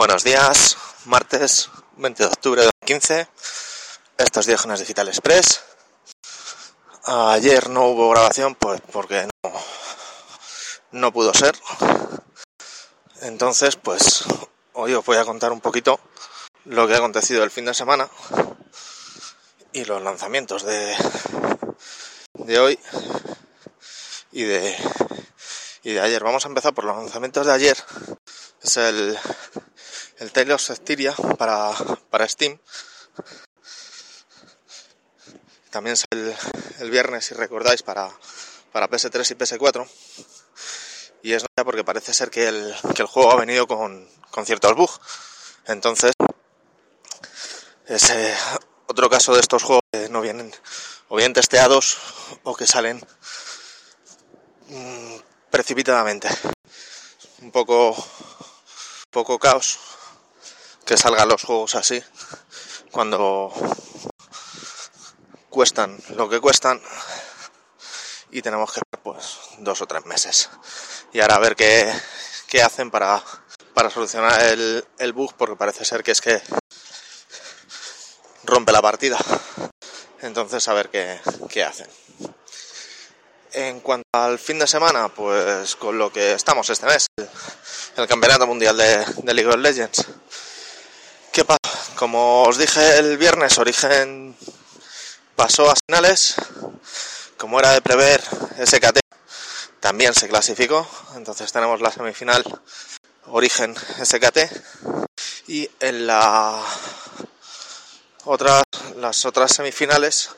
Buenos días, martes 20 de octubre de 2015. Estos Diógenes Digital Express. Ayer no hubo grabación, pues porque no, no pudo ser. Entonces, pues hoy os voy a contar un poquito lo que ha acontecido el fin de semana y los lanzamientos de, de hoy y de, y de ayer. Vamos a empezar por los lanzamientos de ayer. Es el, el Tale of para, para Steam. También es el, viernes, si recordáis, para, para PS3 y PS4. Y es nada porque parece ser que el, que el juego ha venido con, con ciertos bugs. Entonces, es otro caso de estos juegos que no vienen o bien testeados o que salen mmm, precipitadamente. Un poco, poco caos que salgan los juegos así cuando cuestan lo que cuestan y tenemos que esperar pues dos o tres meses. Y ahora a ver qué, qué hacen para, para solucionar el, el bug porque parece ser que es que rompe la partida. Entonces a ver qué, qué hacen. En cuanto al fin de semana, pues con lo que estamos este mes, el, Campeonato Mundial de League of Legends, ¿Qué pasa? Como os dije el viernes, Origen pasó a finales. Como era de prever, SKT también se clasificó. Entonces tenemos la semifinal Origen SKT. Y en la otras, las otras semifinales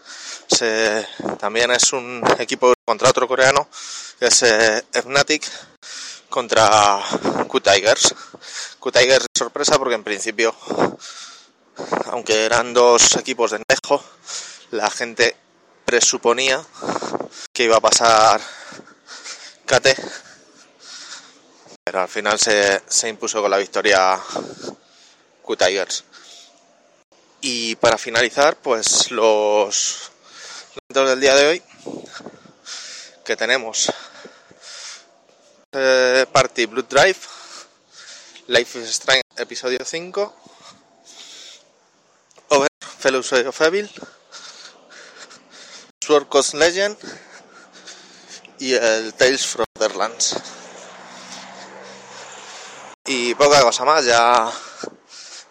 se, también es un equipo contra otro coreano, que es eh, Fnatic contra Q-Tigers. Q-Tigers sorpresa porque en principio, aunque eran dos equipos de Nejo, la gente presuponía que iba a pasar KT, pero al final se, se impuso con la victoria Q-Tigers. Y para finalizar, pues los del día de hoy que tenemos eh, Party Blood Drive, Life is Strange episodio 5, Over Fellowship of Evil, Sword Coast Legend y el Tales from Otherlands. Y poca cosa más, ya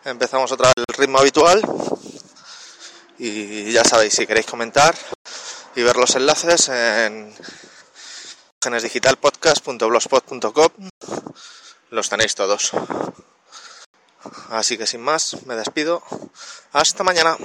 empezamos otra vez el ritmo habitual. Y ya sabéis, si queréis comentar y ver los enlaces en genesdigitalpodcast.blogspot.com los tenéis todos. Así que sin más, me despido. Hasta mañana.